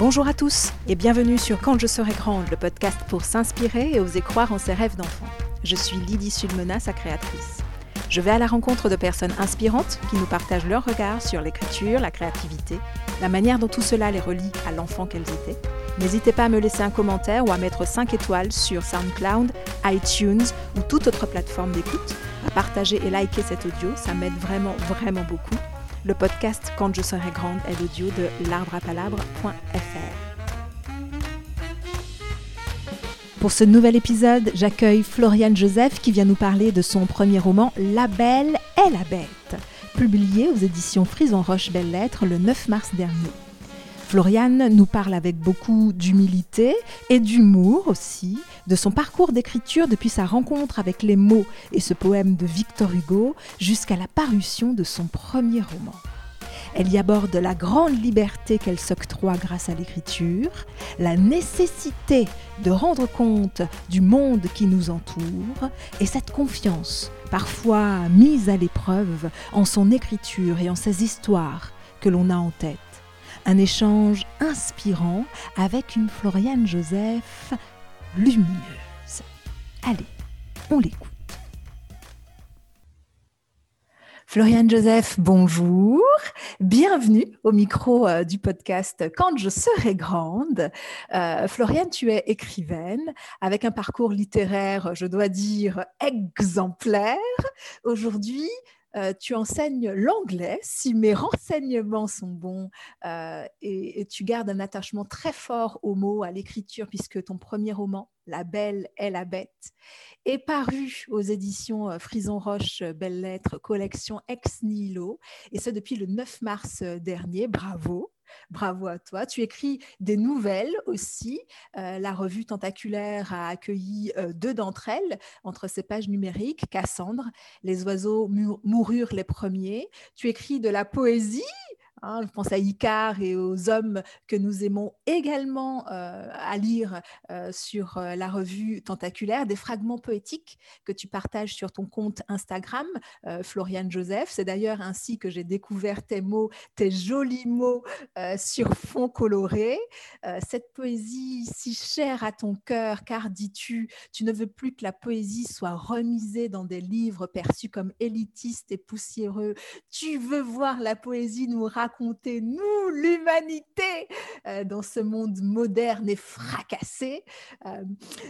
Bonjour à tous et bienvenue sur Quand je serai grande, le podcast pour s'inspirer et oser croire en ses rêves d'enfant. Je suis Lydie Sulmena, sa créatrice. Je vais à la rencontre de personnes inspirantes qui nous partagent leur regard sur l'écriture, la créativité, la manière dont tout cela les relie à l'enfant qu'elles étaient. N'hésitez pas à me laisser un commentaire ou à mettre 5 étoiles sur SoundCloud, iTunes ou toute autre plateforme d'écoute. À partager et liker cet audio, ça m'aide vraiment, vraiment beaucoup. Le podcast Quand je serai grande est l'audio de l'arbreapalabre.fr. Pour ce nouvel épisode, j'accueille Floriane Joseph qui vient nous parler de son premier roman La Belle et la Bête, publié aux éditions Frison Roche Belles Lettres le 9 mars dernier. Floriane nous parle avec beaucoup d'humilité et d'humour aussi de son parcours d'écriture depuis sa rencontre avec les mots et ce poème de Victor Hugo jusqu'à la parution de son premier roman. Elle y aborde la grande liberté qu'elle s'octroie grâce à l'écriture, la nécessité de rendre compte du monde qui nous entoure et cette confiance, parfois mise à l'épreuve en son écriture et en ses histoires que l'on a en tête un échange inspirant avec une Floriane Joseph lumineuse. Allez, on l'écoute. Floriane Joseph, bonjour. Bienvenue au micro euh, du podcast Quand je serai grande. Euh, Floriane, tu es écrivaine avec un parcours littéraire, je dois dire, exemplaire. Aujourd'hui, euh, tu enseignes l'anglais, si mes renseignements sont bons, euh, et, tu gardes un attachement très fort aux mots, à l'écriture, puisque ton premier roman, La Belle et la Bête, est paru aux éditions euh, Frison Roche Belles Lettres, collection Ex Nihilo, et ce depuis le 9 mars dernier. Bravo! Bravo à toi. Tu écris des nouvelles aussi. Euh, la revue Tentaculaire a accueilli euh, deux d'entre elles entre ses pages numériques. Cassandre, Les oiseaux moururent les premiers. Tu écris de la poésie Hein, je pense à Icar et aux hommes que nous aimons également euh, à lire euh, sur euh, la revue Tentaculaire, des fragments poétiques que tu partages sur ton compte Instagram, Floriane Joseph. C'est d'ailleurs ainsi que j'ai découvert tes mots, tes jolis mots sur fond coloré. cette poésie si chère à ton cœur, car dis-tu, tu ne veux plus que la poésie soit remisée dans des livres perçus comme élitistes et poussiéreux. Tu veux voir la poésie nous raconter raconter, nous, l'humanité, euh, dans ce monde moderne et fracassé. Euh,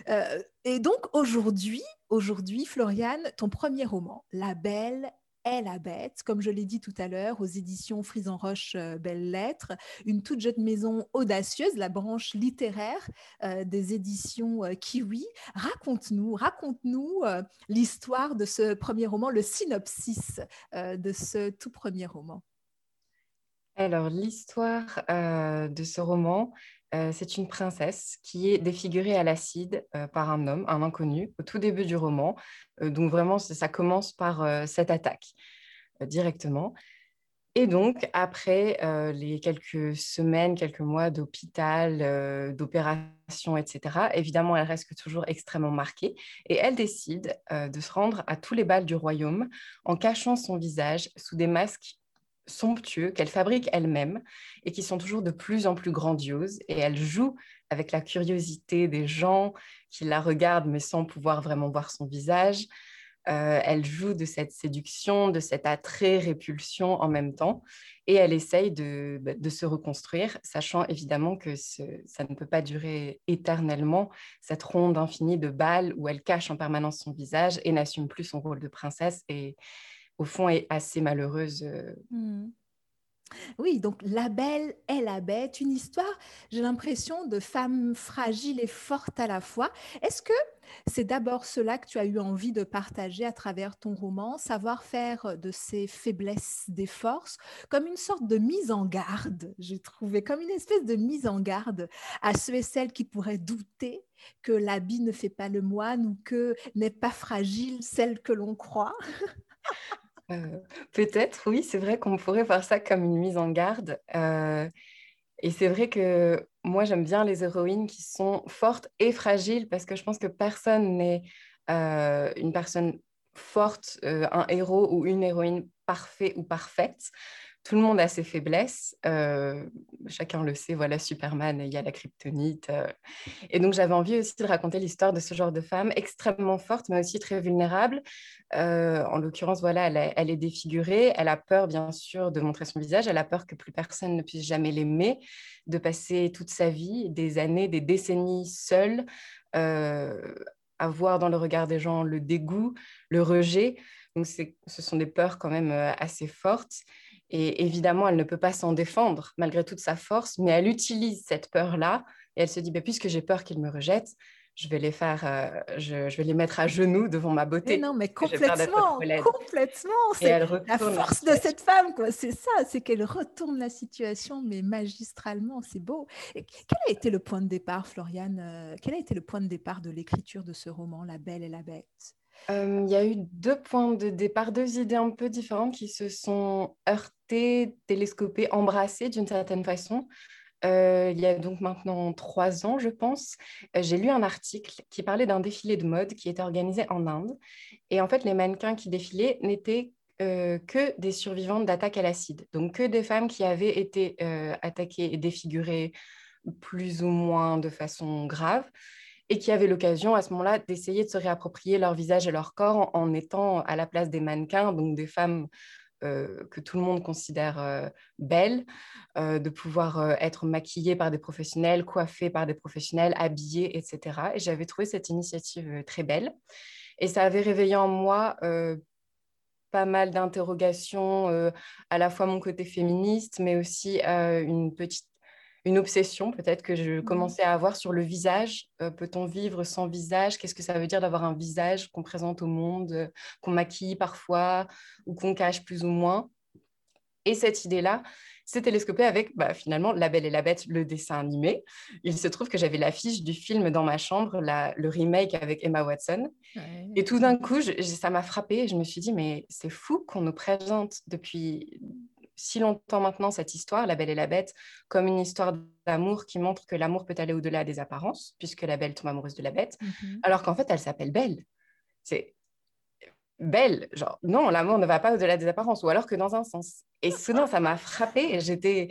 euh, et donc aujourd'hui, aujourd'hui, Floriane, ton premier roman, La Belle est la bête, comme je l'ai dit tout à l'heure, aux éditions Frison Roche Belles Lettres, une toute jeune maison audacieuse, la branche littéraire des éditions Kiwi. Raconte-nous, raconte-nous l'histoire de ce premier roman, le synopsis de ce tout premier roman. Alors, l'histoire euh, de ce roman, euh, c'est une princesse qui est défigurée à l'acide euh, par un homme, un inconnu, au tout début du roman. donc, vraiment, ça commence par cette attaque directement. Et donc, après les quelques semaines, quelques mois d'hôpital, d'opération, etc., évidemment, elle reste toujours extrêmement marquée. Et elle décide de se rendre à tous les bals du royaume en cachant son visage sous des masques somptueux qu'elle fabrique elle-même et qui sont toujours de plus en plus grandioses. Et elle joue avec la curiosité des gens qui la regardent mais sans pouvoir vraiment voir son visage. Euh, elle joue de cette séduction, de cet attrait, répulsion en même temps, et elle essaye de, bah, se reconstruire, sachant évidemment que ça ne peut pas durer éternellement, cette ronde infinie de balles où elle cache en permanence son visage et n'assume plus son rôle de princesse. Et, au fond, est assez malheureuse. Euh. Mmh. Oui, donc La Belle est la Bête, une histoire, j'ai l'impression, de femme fragile et forte à la fois. Est-ce que c'est d'abord cela que tu as eu envie de partager à travers ton roman, savoir faire de ces faiblesses des forces, comme une sorte de mise en garde, j'ai trouvé, comme une espèce de mise en garde à ceux et celles qui pourraient douter que l'habit ne fait pas le moine ou que n'est pas fragile celle que l'on croit? Euh, peut-être, oui, c'est vrai qu'on pourrait voir ça comme une mise en garde. Euh, et c'est vrai que moi, j'aime bien les héroïnes qui sont fortes et fragiles parce que je pense que personne n'est euh, une personne forte, un héros ou une héroïne parfait ou parfaite. Tout le monde a ses faiblesses. Euh, chacun le sait, voilà, Superman, il y a la kryptonite. Euh. Et donc, j'avais envie aussi de raconter l'histoire de ce genre de femme, extrêmement forte, mais aussi très vulnérable. Euh, en l'occurrence, voilà, elle, est défigurée. Elle a peur, bien sûr, de montrer son visage. Elle a peur que plus personne ne puisse jamais l'aimer, de passer toute sa vie, des années, des décennies seule, à voir dans le regard des gens le dégoût, le rejet. Donc, ce sont des peurs quand même assez fortes. Et évidemment, elle ne peut pas s'en défendre malgré toute sa force, mais elle utilise cette peur-là et elle se dit, bah, puisque j'ai peur qu'il me rejette, je vais les faire, euh, je, vais les mettre à genoux devant ma beauté. non, mais complètement, complètement. C'est la force de cette femme, quoi. C'est ça, c'est qu'elle retourne la situation, mais magistralement, c'est beau. Et quel a été le point de départ, Floriane euh, Quel a été le point de départ de l'écriture de ce roman, La Belle et la Bête? Il y a eu deux points de départ, deux idées un peu différentes qui se sont heurtées, télescopées, embrassées d'une certaine façon. Il y a donc maintenant trois ans, je pense, j'ai lu un article qui parlait d'un défilé de mode qui était organisé en Inde. Et en fait, les mannequins qui défilaient n'étaient que des survivantes d'attaques à l'acide. Donc, que des femmes qui avaient été attaquées et défigurées plus ou moins de façon grave et qui avaient l'occasion à ce moment-là d'essayer de se réapproprier leur visage et leur corps en, étant à la place des mannequins, donc des femmes euh, que tout le monde considère euh, belles, euh, de pouvoir être maquillées par des professionnels, coiffées par des professionnels, habillées, etc. Et j'avais trouvé cette initiative très belle. Et ça avait réveillé en moi pas mal d'interrogations, à la fois mon côté féministe, mais aussi une petite une obsession peut-être que je mmh commençais à avoir sur le visage. Euh, peut-on vivre sans visage? Qu'est-ce que ça veut dire d'avoir un visage qu'on présente au monde, euh, qu'on maquille parfois ou qu'on cache plus ou moins? Et cette idée-là s'est télescopée avec bah, finalement La Belle et la Bête, le dessin animé. Il se trouve que j'avais l'affiche du film dans ma chambre, le remake avec Emma Watson. Et tout d'un coup, ça m'a frappée. Je me suis dit, mais c'est fou qu'on nous présente depuis si longtemps maintenant cette histoire, La Belle et la Bête, comme une histoire d'amour qui montre que l'amour peut aller au-delà des apparences, puisque la Belle tombe amoureuse de la Bête, mhm. alors qu'en fait, elle s'appelle Belle. C'est belle, genre non, l'amour ne va pas au-delà des apparences, ou alors que dans un sens. Et soudain, ça m'a frappée, j'étais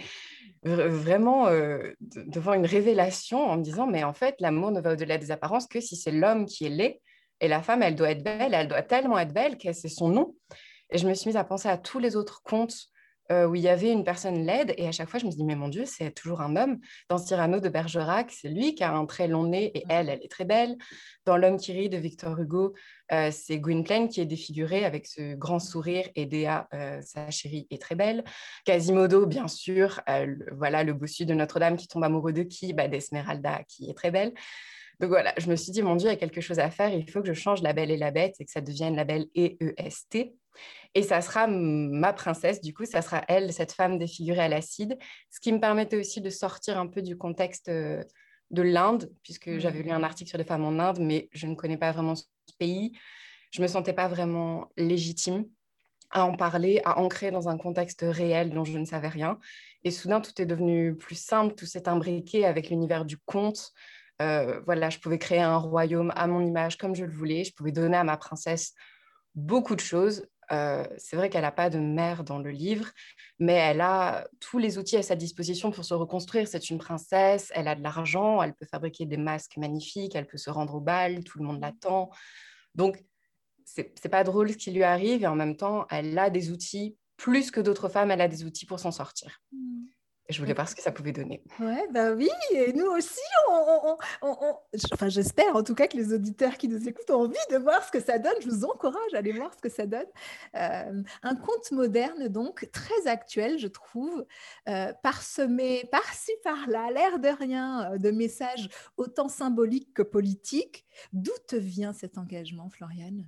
vraiment euh, devant une révélation en me disant, mais en fait, l'amour ne va au-delà des apparences que si c'est l'homme qui est laid, et la femme, elle doit être belle, elle doit tellement être belle que c'est son nom. Et je me suis mise à penser à tous les autres contes euh, où il y avait une personne laide. Et à chaque fois, je me dis, mais mon Dieu, c'est toujours un homme. Dans Cyrano de Bergerac, c'est lui qui a un très long nez et elle, elle est très belle. Dans L'homme qui rit de Victor Hugo, euh, c'est Gwynplaine qui est défigurée avec ce grand sourire et Déa, euh, sa chérie, est très belle. Quasimodo, bien sûr, voilà le bossu de Notre-Dame qui tombe amoureux de qui? Bah, D'Esmeralda, qui est très belle. Donc voilà, je me suis dit, mon Dieu, il y a quelque chose à faire, il faut que je change la belle et la bête et que ça devienne la belle E-E-S-T. Et ça sera ma princesse, du coup, ça sera elle, cette femme défigurée à l'acide, ce qui me permettait aussi de sortir un peu du contexte euh, de l'Inde, puisque j'avais lu un mmh. article sur les femmes en Inde, mais je ne connais pas vraiment ce pays. Je ne me sentais pas vraiment légitime à en parler, à ancrer dans un contexte réel dont je ne savais rien. Et soudain, tout est devenu plus simple, tout s'est imbriqué avec l'univers du conte. Euh, voilà, je pouvais créer un royaume à mon image comme je le voulais. Je pouvais donner à ma princesse beaucoup de choses euh, c'est vrai qu'elle n'a pas de mère dans le livre, mais elle a tous les outils à sa disposition pour se reconstruire. C'est une princesse, elle a de l'argent, elle peut fabriquer des masques magnifiques, elle peut se rendre au bal, tout le monde l'attend. Donc, c'est pas drôle ce qui lui arrive et en même temps, elle a des outils, plus que d'autres femmes, elle a des outils pour s'en sortir. Mmh je voulais voir ce que ça pouvait donner. Ouais, bah oui, et nous aussi, on, enfin, j'espère en tout cas que les auditeurs qui nous écoutent ont envie de voir ce que ça donne. Je vous encourage à aller voir ce que ça donne. Euh, un conte moderne, donc, très actuel, je trouve, euh, parsemé par-ci, par-là, l'air de rien, euh, de messages autant symboliques que politiques. D'où te vient cet engagement, Floriane?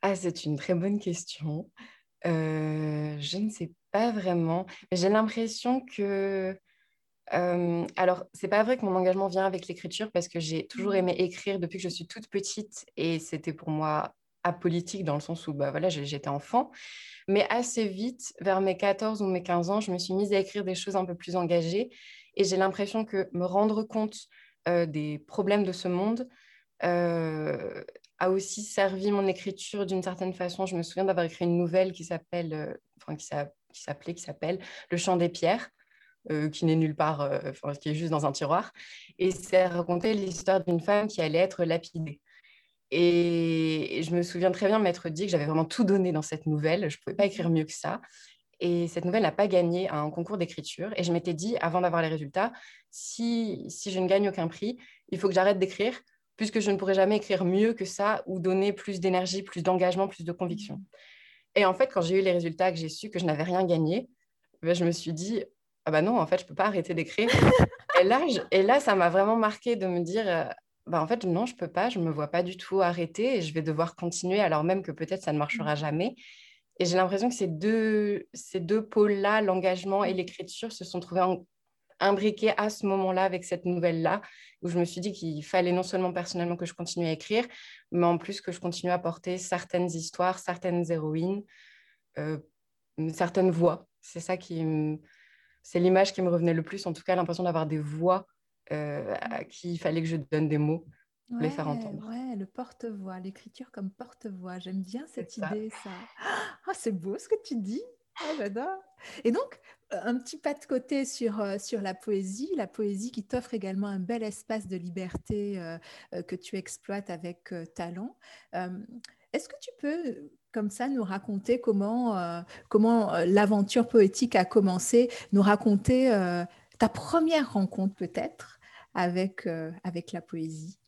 Ah, c'est une très bonne question. Je ne sais pas vraiment. J'ai l'impression que. Euh, alors, c'est pas vrai que mon engagement vient avec l'écriture parce que j'ai toujours mmh. aimé écrire depuis que je suis toute petite et c'était pour moi apolitique dans le sens où bah, voilà, j'étais enfant. Mais assez vite, vers mes 14 ou mes 15 ans, je me suis mise à écrire des choses un peu plus engagées et j'ai l'impression que me rendre compte euh, des problèmes de ce monde euh, a aussi servi mon écriture d'une certaine façon. Je me souviens d'avoir écrit une nouvelle qui s'appelle, euh, qui s'appelait, qui s'appelle Le Chant des Pierres, euh, qui n'est nulle part, euh, qui est juste dans un tiroir. Et c'est raconter l'histoire d'une femme qui allait être lapidée. Et je me souviens très bien m'être dit que j'avais vraiment tout donné dans cette nouvelle. Je ne pouvais pas écrire mieux que ça. Et cette nouvelle n'a pas gagné un concours d'écriture. Et je m'étais dit, avant d'avoir les résultats, si, si je ne gagne aucun prix, il faut que j'arrête d'écrire, puisque je ne pourrai jamais écrire mieux que ça ou donner plus d'énergie, plus d'engagement, plus de conviction. Et en fait, quand j'ai eu les résultats, que j'ai su que je n'avais rien gagné, ben, je me suis dit, ah bah non, en fait, je ne peux pas arrêter d'écrire. et, là, et là, ça m'a vraiment marqué de me dire, euh, bah en fait, non, je ne peux pas, je ne me vois pas du tout arrêter et je vais devoir continuer alors même que peut-être ça ne marchera jamais. Et j'ai l'impression que ces deux, ces deux pôles-là, l'engagement et l'écriture, se sont trouvés imbriqués à ce moment-là avec cette nouvelle-là, où je me suis dit qu'il fallait non seulement personnellement que je continue à écrire, mais en plus que je continue à porter certaines histoires, certaines héroïnes, euh, certaines voix. C'est ça qui c'est l'image qui me revenait le plus, en tout cas l'impression d'avoir des voix euh, à qui il fallait que je donne des mots les faire entendre. Ouais, le porte-voix, l'écriture comme porte-voix. J'aime bien cette idée, ça. Ah, c'est beau ce que tu dis. Ah, j'adore. Et donc, euh, un petit pas de côté sur, euh, sur la poésie, la poésie qui t'offre également un bel espace de liberté euh, que tu exploites avec talent. Est-ce que tu peux, comme ça, nous raconter comment, comment l'aventure poétique a commencé, nous raconter ta première rencontre peut-être avec, avec la poésie?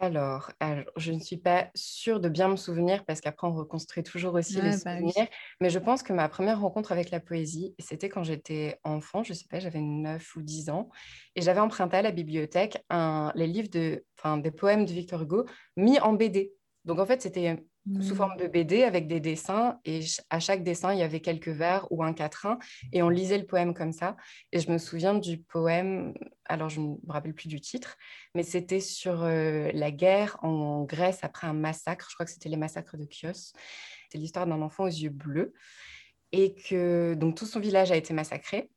Alors, je ne suis pas sûre de bien me souvenir parce qu'après, on reconstruit toujours aussi les bah souvenirs. Mais je pense que ma première rencontre avec la poésie, c'était quand j'étais enfant, je ne sais pas, j'avais 9 ou 10 ans. Et j'avais emprunté à la bibliothèque les livres de, des poèmes de Victor Hugo mis en BD. Donc, en fait, c'était sous forme de BD avec des dessins. Et à chaque dessin, il y avait quelques vers ou un quatrain. Et on lisait le poème comme ça. Et je me souviens du poème, alors je ne me rappelle plus du titre, mais c'était sur euh, la guerre en Grèce après un massacre. Je crois que c'était les massacres de Chios. C'est l'histoire d'un enfant aux yeux bleus. Et que donc tout son village a été massacré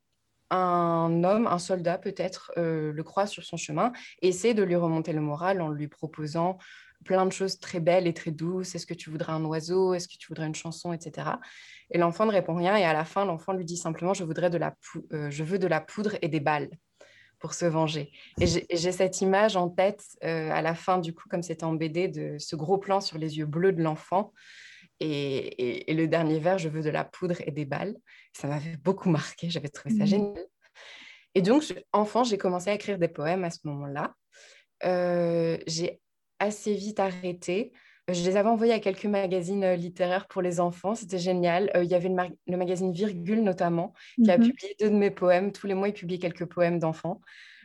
un homme, un soldat peut-être, euh, le croise sur son chemin et essaie de lui remonter le moral en lui proposant plein de choses très belles et très douces. Est-ce que tu voudrais un oiseau? Est-ce que tu voudrais une chanson? Etc. Et l'enfant ne répond rien. Et à la fin, l'enfant lui dit simplement Je, voudrais de la euh, je veux de la poudre et des balles pour se venger. Et j'ai cette image en tête euh, à la fin, du coup, comme c'était en BD, de ce gros plan sur les yeux bleus de l'enfant. Et, le dernier vers, je veux de la poudre et des balles. Ça m'avait beaucoup marqué, j'avais trouvé ça mmh. génial. Et donc, enfant, j'ai commencé à écrire des poèmes à ce moment-là. Euh, j'ai assez vite arrêté. Je les avais envoyés à quelques magazines euh, littéraires pour les enfants, c'était génial. Euh, il y avait le, magazine Virgule notamment, qui a mhm. publié deux de mes poèmes. Tous les mois, il publie quelques poèmes d'enfants.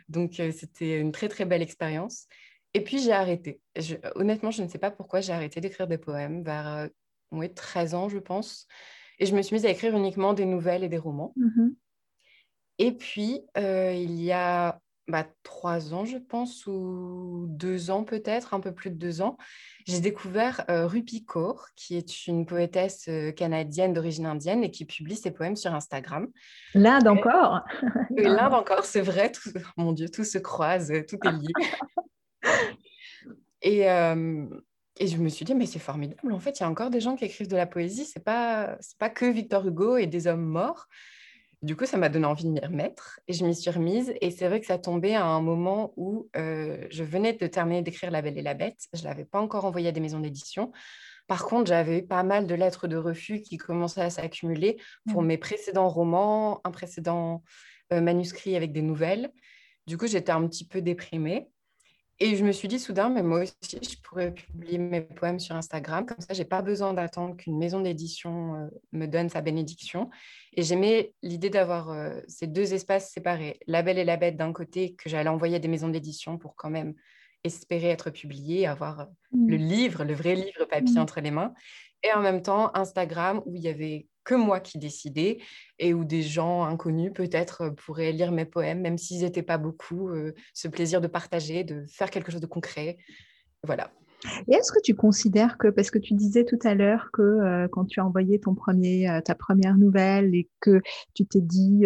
Donc, euh, c'était une très, très belle expérience. Et puis, j'ai arrêté. honnêtement, je ne sais pas pourquoi j'ai arrêté d'écrire des poèmes vers 13 ans, je pense. Et je me suis mise à écrire uniquement des nouvelles et des romans. Mhm. Et puis, il y a bah, trois ans, je pense, ou deux ans peut-être, un peu plus de deux ans, j'ai découvert euh, Rupi Kaur, qui est une poétesse euh, canadienne d'origine indienne et qui publie ses poèmes sur Instagram. L'Inde encore? L'Inde encore, c'est vrai. Tout, mon Dieu, tout se croise, tout est lié. et, euh, et je me suis dit, mais c'est formidable. En fait, il y a encore des gens qui écrivent de la poésie. Ce n'est pas, pas que Victor Hugo et des hommes morts. Du coup, ça m'a donné envie de m'y remettre et je m'y suis remise. Et c'est vrai que ça tombait à un moment où euh, je venais de terminer d'écrire La Belle et la Bête. Je ne l'avais pas encore envoyé à des maisons d'édition. Par contre, j'avais eu pas mal de lettres de refus qui commençaient à s'accumuler pour mmh. mes précédents romans, un précédent euh, manuscrit avec des nouvelles. Du coup, j'étais un petit peu déprimée. Et je me suis dit soudain, mais moi aussi, je pourrais publier mes poèmes sur Instagram. Comme ça, je n'ai pas besoin d'attendre qu'une maison d'édition euh, me donne sa bénédiction. Et j'aimais l'idée d'avoir euh, ces deux espaces séparés. La Belle et la Bête d'un côté, que j'allais envoyer à des maisons d'édition pour quand même espérer être publié, avoir euh, le mmh. livre, le vrai livre papier mmh. entre les mains. Et en même temps, Instagram, où il y avait que moi qui décidais et où des gens inconnus peut-être euh, pourraient lire mes poèmes, même s'ils n'étaient pas beaucoup, euh, ce plaisir de partager, de faire quelque chose de concret. Voilà. Et est-ce que tu considères que, parce que tu disais tout à l'heure que euh, quand tu as envoyé ton premier, ta première nouvelle et que tu t'es dit,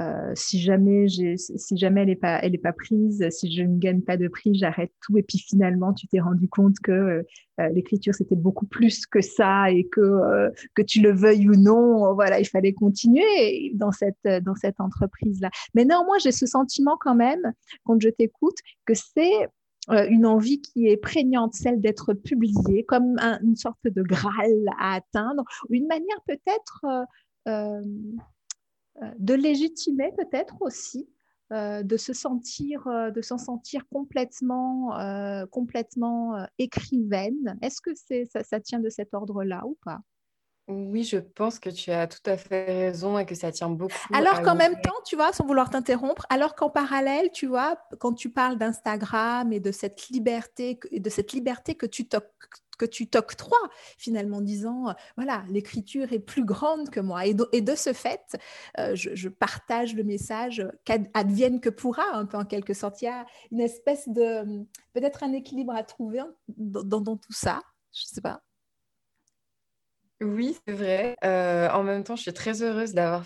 euh, si jamais si jamais elle n'est pas elle est pas prise, si je ne gagne pas de prix, j'arrête tout. Et puis finalement, tu t'es rendu compte que euh, l'écriture c'était beaucoup plus que ça et que que tu le veuilles ou non, voilà, il fallait continuer dans cette dans cette entreprise là. Mais néanmoins, j'ai ce sentiment quand même quand je t'écoute que c'est euh, une envie qui est prégnante, celle d'être publiée, comme une sorte de graal à atteindre, une manière peut-être euh, euh, de légitimer peut-être aussi, de se sentir, de s'en sentir complètement, complètement écrivaine. Est-ce que c'est, ça tient de cet ordre-là ou pas? Oui, je pense que tu as tout à fait raison et que ça tient beaucoup. Alors qu'en même temps, tu vois, sans vouloir t'interrompre, alors qu'en parallèle, tu vois, quand tu parles d'Instagram et de cette liberté, de cette liberté que tu que tu t'octroies finalement en disant euh, voilà l'écriture est plus grande que moi. Et de, ce fait euh, je, partage le message qu'advienne que pourra un peu en quelque sorte. Il y a une espèce de peut-être un équilibre à trouver dans, dans tout ça je sais pas oui, c'est vrai. Euh, en même temps, je suis très heureuse d'avoir,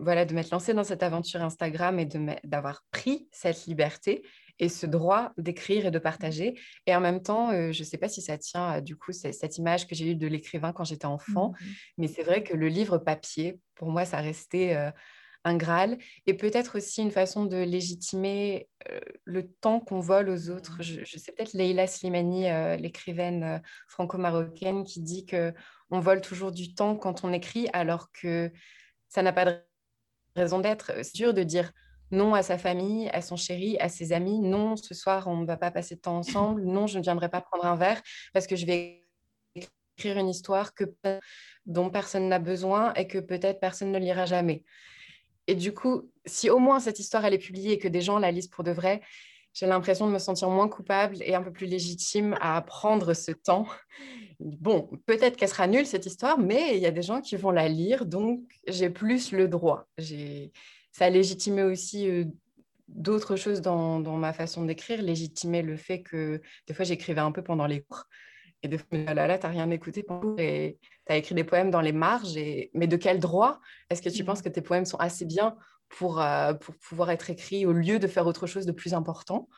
voilà, de m'être lancée dans cette aventure Instagram et d'avoir pris cette liberté et ce droit d'écrire et de partager. Et en même temps, euh, je ne sais pas si ça tient à du coup cette image que j'ai eue de l'écrivain quand j'étais enfant, mmh mais c'est vrai que le livre papier, pour moi, ça restait euh, un Graal et peut-être aussi une façon de légitimer le temps qu'on vole aux autres. Je, je sais peut-être Leila Slimani, l'écrivaine franco-marocaine, qui dit que on vole toujours du temps quand on écrit, alors que ça n'a pas de raison d'être. C'est dur de dire non à sa famille, à son chéri, à ses amis. Non, ce soir, on ne va pas passer de temps ensemble. Non, je ne viendrai pas prendre un verre parce que je vais écrire une histoire que, dont personne n'a besoin et que peut-être personne ne lira jamais. Et du coup, si au moins cette histoire elle est publiée et que des gens la lisent pour de vrai, j'ai l'impression de me sentir moins coupable et un peu plus légitime à prendre ce temps. Bon, peut-être qu'elle sera nulle cette histoire, mais il y a des gens qui vont la lire, donc j'ai plus le droit. Ça a légitimé aussi euh, d'autres choses dans, ma façon d'écrire, légitimer le fait que des fois j'écrivais un peu pendant les cours. Et des fois, là, là, là t'as rien écouté et t'as écrit des poèmes dans les marges. Et... Mais de quel droit? Est-ce que tu mmh. penses que tes poèmes sont assez bien pour, euh, pour pouvoir être écrit au lieu de faire autre chose de plus important?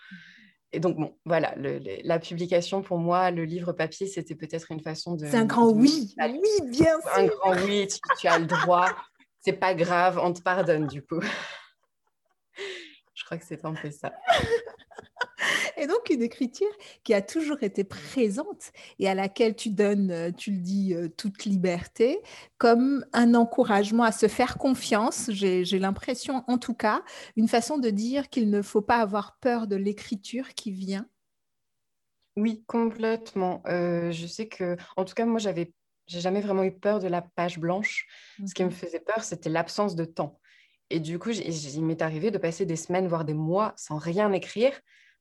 Et donc, bon, voilà, la publication pour moi, le livre papier, c'était peut-être une façon de. C'est un grand oui, oui, bien sûr. Un grand oui, tu, as le droit. C'est pas grave, on te pardonne du coup. Je crois que c'est un peu ça. Et donc une écriture qui a toujours été présente et à laquelle tu donnes, euh, tu le dis, euh, toute liberté, comme un encouragement à se faire confiance, j'ai l'impression en tout cas, une façon de dire qu'il ne faut pas avoir peur de l'écriture qui vient. Oui, complètement. Euh, je sais que, en tout cas, moi, j'avais, j'ai jamais vraiment eu peur de la page blanche. Ce qui me faisait peur, c'était l'absence de temps. Et du coup, il m'est arrivé de passer des semaines, voire des mois sans rien écrire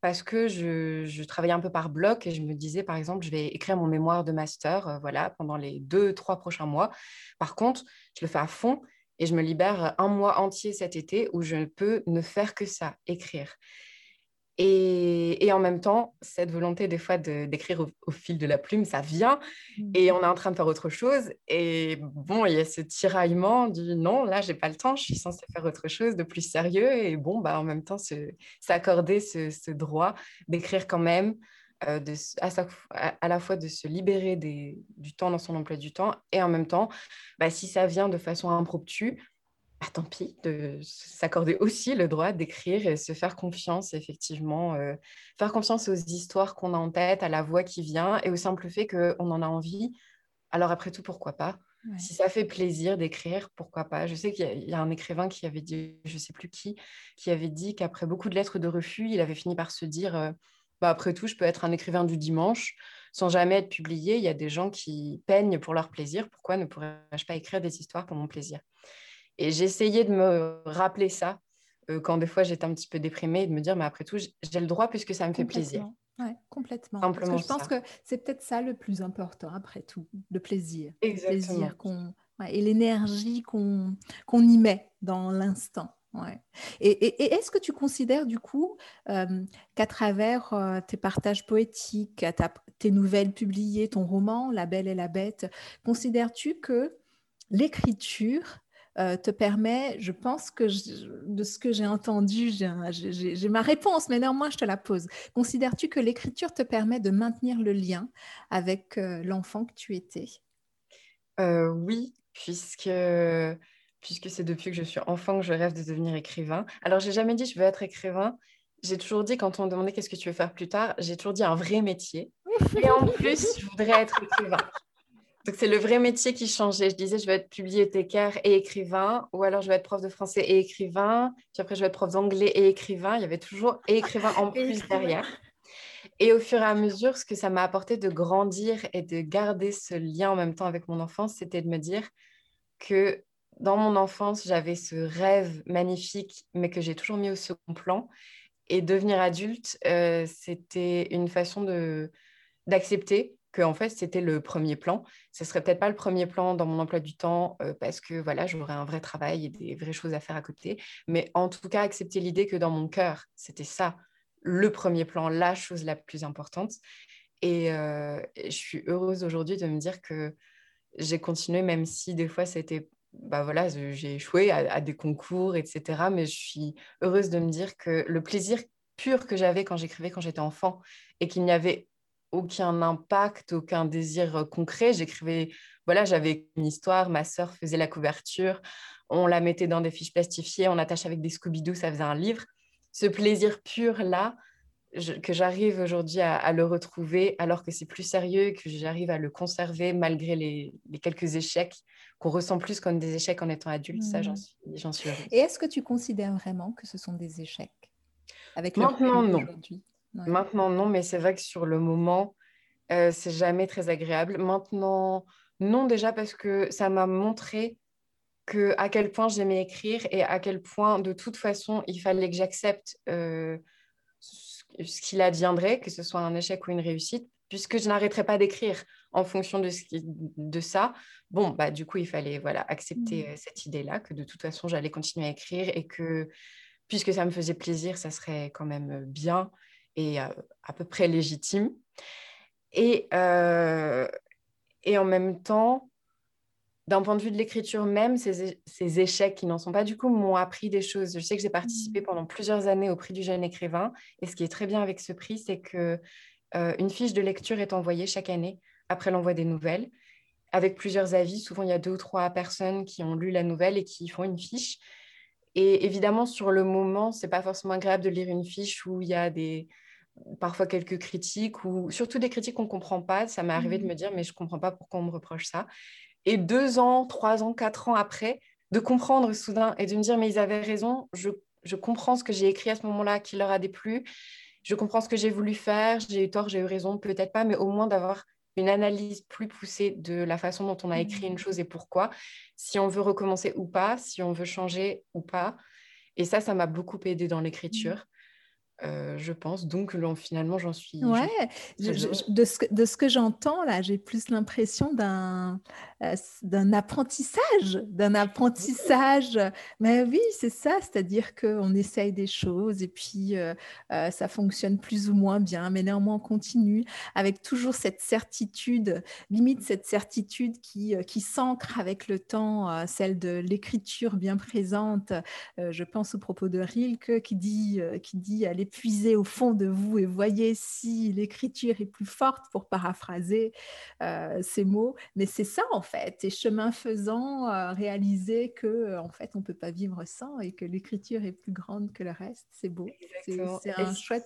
parce que je, travaillais un peu par bloc et je me disais, par exemple, je vais écrire mon mémoire de master euh, voilà, pendant les deux, trois prochains mois. Par contre, je le fais à fond et je me libère un mois entier cet été où je ne peux ne faire que ça, écrire. Et, en même temps, cette volonté des fois d'écrire au, fil de la plume, ça vient et mmh. on est en train de faire autre chose. Et bon, il y a ce tiraillement du non, là, j'ai pas le temps, je suis censée faire autre chose de plus sérieux. Et bon, bah, en même temps, s'accorder ce, droit d'écrire quand même, euh, de, à, la fois de se libérer du temps dans son emploi du temps et en même temps, bah, si ça vient de façon impromptue, bah, tant pis, de s'accorder aussi le droit d'écrire et se faire confiance, effectivement, euh, faire confiance aux histoires qu'on a en tête, à la voix qui vient et au simple fait qu'on en a envie. Alors après tout, pourquoi pas? Si ça fait plaisir d'écrire, pourquoi pas? Je sais qu'il y, a un écrivain qui avait dit, je ne sais plus qui, qui avait dit qu'après beaucoup de lettres de refus, il avait fini par se dire, euh, bah, après tout, je peux être un écrivain du dimanche sans jamais être publié. Il y a des gens qui peignent pour leur plaisir. Pourquoi ne pourrais-je pas écrire des histoires pour mon plaisir? Et j'essayais de me rappeler ça euh, quand des fois j'étais un petit peu déprimée et de me dire, mais après tout, j'ai le droit puisque ça me fait plaisir. Oui, complètement. Parce que je pense que c'est peut-être ça le plus important, après tout, le plaisir. Exactement. Le plaisir et l'énergie qu'on y met dans l'instant. Ouais. Et, est-ce que tu considères du coup euh, qu'à travers euh, tes partages poétiques, tes nouvelles publiées, ton roman La Belle et la Bête, considères-tu que l'écriture euh, te permet, je pense que de ce que j'ai entendu, j'ai ma réponse, mais néanmoins, je te la pose. Considères-tu que l'écriture te permet de maintenir le lien avec euh, l'enfant que tu étais? Euh, Oui, puisque puisque c'est depuis que je suis enfant que je rêve de devenir écrivain. Alors, j'ai jamais dit je veux être écrivain. J'ai toujours dit, quand on me demandait qu'est-ce que tu veux faire plus tard, j'ai toujours dit un vrai métier. Et en plus, je voudrais être écrivain. Donc, c'est le vrai métier qui changeait. Je disais, je vais être bibliothécaire et écrivain, ou alors je vais être prof de français et écrivain, puis après, je vais être prof d'anglais et écrivain. Il y avait toujours et écrivain en plus derrière. Et au fur et à mesure, ce que ça m'a apporté de grandir et de garder ce lien en même temps avec mon enfance, c'était de me dire que dans mon enfance, j'avais ce rêve magnifique, mais que j'ai toujours mis au second plan. Et devenir adulte, euh, c'était une façon de d'accepter que en fait c'était le premier plan. Ce serait peut-être pas le premier plan dans mon emploi du temps euh, parce que voilà j'aurais un vrai travail et des vraies choses à faire à côté. Mais en tout cas accepter l'idée que dans mon cœur c'était ça le premier plan, la chose la plus importante. Et, euh, je suis heureuse aujourd'hui de me dire que j'ai continué même si des fois c'était bah voilà, j'ai échoué à, des concours, etc. Mais je suis heureuse de me dire que le plaisir pur que j'avais quand j'écrivais quand j'étais enfant et qu'il n'y avait aucun impact, aucun désir euh, concret. J'écrivais, voilà, j'avais une histoire, ma sœur faisait la couverture, on la mettait dans des fiches plastifiées, on attache avec des Scooby-Doo, ça faisait un livre. Ce plaisir pur-là, que j'arrive aujourd'hui à, le retrouver alors que c'est plus sérieux, que j'arrive à le conserver malgré les, quelques échecs qu'on ressent plus comme des échecs en étant adulte, ça j'en mmh. suis, suis heureuse. Et est-ce que tu considères vraiment que ce sont des échecs avec Maintenant non. Maintenant non, mais c'est vrai que sur le moment, euh, c'est jamais très agréable. Maintenant non déjà parce que ça m'a montré que à quel point j'aimais écrire et à quel point de toute façon il fallait que j'accepte euh, ce qu'il adviendrait, que ce soit un échec ou une réussite, puisque je n'arrêterai pas d'écrire en fonction de, ce de ça. Bon, bah, du coup, il fallait voilà, accepter mmh. euh, cette idée-là, que de toute façon, j'allais continuer à écrire et que, puisque ça me faisait plaisir, ça serait quand même bien et euh, à peu près légitime. Et, et en même temps, d'un point de vue de l'écriture même, ces, échecs qui n'en sont pas du coup m'ont appris des choses. Je sais que j'ai participé mmh. pendant plusieurs années au prix du jeune écrivain. Et ce qui est très bien avec ce prix, c'est que euh, une fiche de lecture est envoyée chaque année après l'envoi des nouvelles, avec plusieurs avis. Souvent, il y a deux ou trois personnes qui ont lu la nouvelle et qui font une fiche. Et évidemment, sur le moment, c'est pas forcément agréable de lire une fiche où il y a des parfois quelques critiques ou surtout des critiques qu'on ne comprend pas. Ça m'est arrivé de mmh. me dire mais je ne comprends pas pourquoi on me reproche ça et deux ans, trois ans, quatre ans après, de comprendre soudain et de me dire, mais ils avaient raison, je, je comprends ce que j'ai écrit à ce moment-là qui leur a déplu, je comprends ce que j'ai voulu faire, j'ai eu tort, j'ai eu raison, peut-être pas, mais au moins d'avoir une analyse plus poussée de la façon dont on a écrit une mmh. chose et pourquoi, si on veut recommencer ou pas, si on veut changer ou pas. Et ça, ça m'a beaucoup aidé dans l'écriture. Euh, je pense. Donc, finalement, j'en suis. Ouais, de, ce, de, ce, que j'entends là, j'ai plus l'impression d'un euh, d'un apprentissage, d'un apprentissage. Mais oui, c'est ça, c'est-à-dire qu'on essaye des choses et puis euh, ça fonctionne plus ou moins bien, mais néanmoins on continue avec toujours cette certitude, limite cette certitude qui, qui s'ancre avec le temps, celle de l'écriture bien présente. je pense au propos de Rilke qui dit, qui dit allez puisez au fond de vous et voyez si l'écriture est plus forte, pour paraphraser euh, ces mots. Mais c'est ça, en fait. Et chemin faisant, euh, réaliser que euh, en fait, on ne peut pas vivre sans et que l'écriture est plus grande que le reste. C'est beau. C'est un chouette...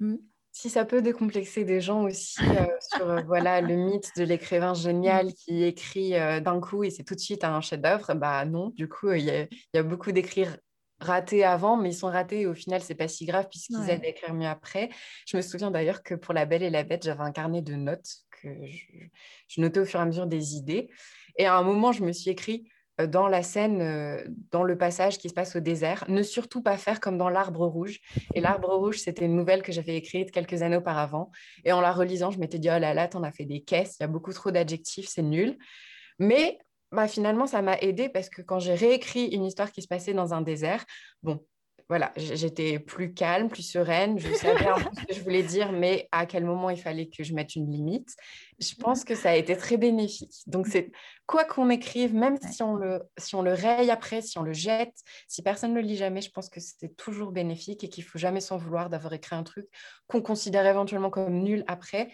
Hmm. Si ça peut décomplexer des gens aussi sur voilà le mythe de l'écrivain génial qui écrit d'un coup et c'est tout de suite un chef-d'œuvre, bah non. Du coup, il y, y, a beaucoup d'écrire ratés avant, mais ils sont ratés et au final, c'est pas si grave puisqu'ils aident à écrire mieux après. Je me souviens d'ailleurs que pour La Belle et la Bête, j'avais un carnet de notes que je, notais au fur et à mesure des idées. Et à un moment, je me suis écrit euh, dans la scène, euh, dans le passage qui se passe au désert, ne surtout pas faire comme dans L'Arbre Rouge. Et L'Arbre Rouge, c'était une nouvelle que j'avais écrite quelques années auparavant. Et en la relisant, je m'étais dit, oh là là, t'en as fait des caisses, il y a beaucoup trop d'adjectifs, c'est nul. Mais bah, finalement, ça m'a aidé parce que quand j'ai réécrit une histoire qui se passait dans un désert, bon, voilà, j'étais plus calme, plus sereine. Je savais un peu ce que je voulais dire, mais à quel moment il fallait que je mette une limite. Je pense que ça a été très bénéfique. Donc, c'est quoi qu'on écrive, même si on, le, si on le raye après, si on le jette, si personne ne le lit jamais, je pense que c'est toujours bénéfique et qu'il faut jamais s'en vouloir d'avoir écrit un truc qu'on considère éventuellement comme nul après.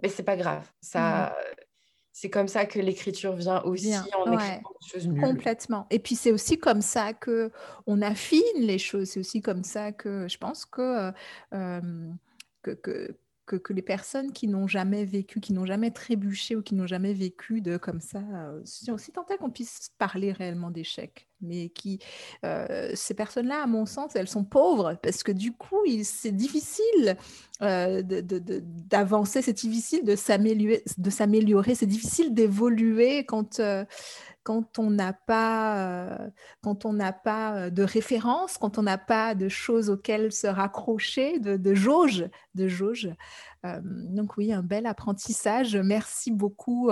Mais c'est pas grave. Ça, c'est comme ça que l'écriture vient aussi en écrivant des choses nulles. Complètement. Et puis c'est aussi comme ça que on affine les choses. C'est aussi comme ça que je pense que, euh, que, que que, les personnes qui n'ont jamais vécu, qui n'ont jamais trébuché ou qui n'ont jamais vécu de comme ça, euh, si, tant qu'on puisse parler réellement d'échecs, mais qui, euh, ces personnes-là, à mon sens, elles sont pauvres parce que du coup, c'est difficile euh, d'avancer, c'est difficile de s'améliorer, c'est difficile d'évoluer quand quand on n'a pas, euh, quand on n'a pas euh, de référence, quand on n'a pas de choses auxquelles se raccrocher, de, jauge, de jauge. Euh, donc oui, un bel apprentissage. Merci beaucoup,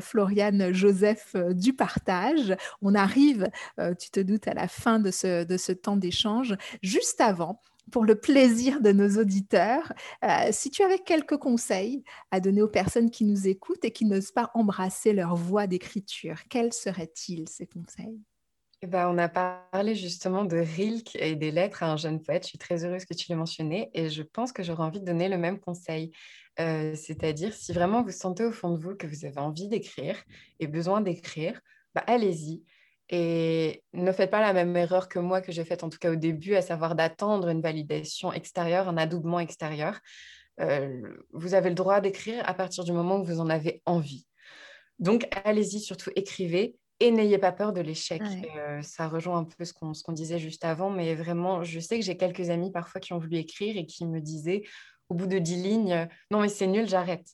Floriane Joseph, du partage. On arrive, tu te doutes, à la fin de ce, de ce temps d'échange. Juste avant, pour le plaisir de nos auditeurs, euh, si tu avais quelques conseils à donner aux personnes qui nous écoutent et qui n'osent pas embrasser leur voie d'écriture, quels seraient-ils ces conseils? Eh ben, on a parlé justement de Rilke et des lettres à un jeune poète. Je suis très heureuse que tu l'aies mentionné et je pense que j'aurais envie de donner le même conseil. Euh, c'est-à-dire, si vraiment vous sentez au fond de vous que vous avez envie d'écrire et besoin d'écrire, bah, allez-y. Et ne faites pas la même erreur que moi que j'ai faite en tout cas au début, à savoir d'attendre une validation extérieure, un adoubement extérieur. Euh, vous avez le droit d'écrire à partir du moment où vous en avez envie. Donc, allez-y, surtout écrivez et n'ayez pas peur de l'échec. Euh, ça rejoint un peu ce qu'on disait juste avant, mais vraiment, je sais que j'ai quelques amis parfois qui ont voulu écrire et qui me disaient au bout de dix lignes, non mais c'est nul, j'arrête.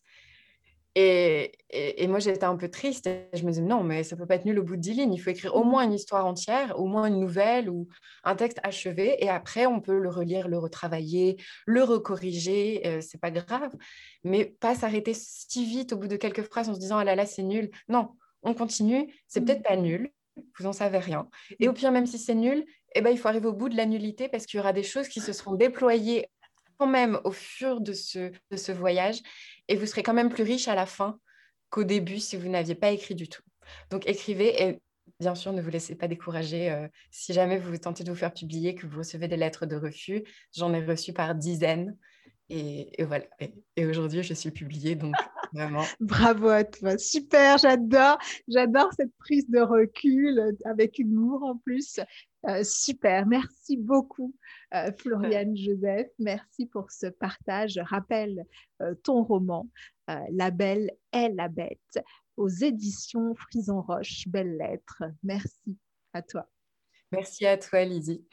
Et, et, moi, j'étais un peu triste. je me disais, non, mais ça peut pas être nul au bout de dix lignes. Il faut écrire au mmh. moins une histoire entière, au moins une nouvelle ou un texte achevé. Et après, on peut le relire, le retravailler, le recorriger. Ce euh, c'est pas grave. Mais pas s'arrêter si vite au bout de quelques phrases en se disant, ah là là, c'est nul. Non, on continue. C'est peut-être pas nul. Vous en savez rien. Et au pire, même si c'est nul, eh ben, il faut arriver au bout de la nullité parce qu'il y aura des choses qui se seront déployées quand même au fur de ce, de ce voyage et vous serez quand même plus riche à la fin qu'au début si vous n'aviez pas écrit du tout. Donc écrivez et bien sûr ne vous laissez pas décourager euh, si jamais vous tentez de vous faire publier, que vous recevez des lettres de refus. J'en ai reçu par dizaines et, voilà. Et, aujourd'hui je suis publiée donc vraiment. Bravo à toi, super, j'adore, j'adore cette prise de recul avec humour en plus. Euh, super, merci beaucoup euh, Floriane Joseph, merci pour ce partage. Je rappelle euh, ton roman La Belle est la Bête aux éditions Frison Roche, Belles Lettres. Merci à toi. Merci à toi Lydie.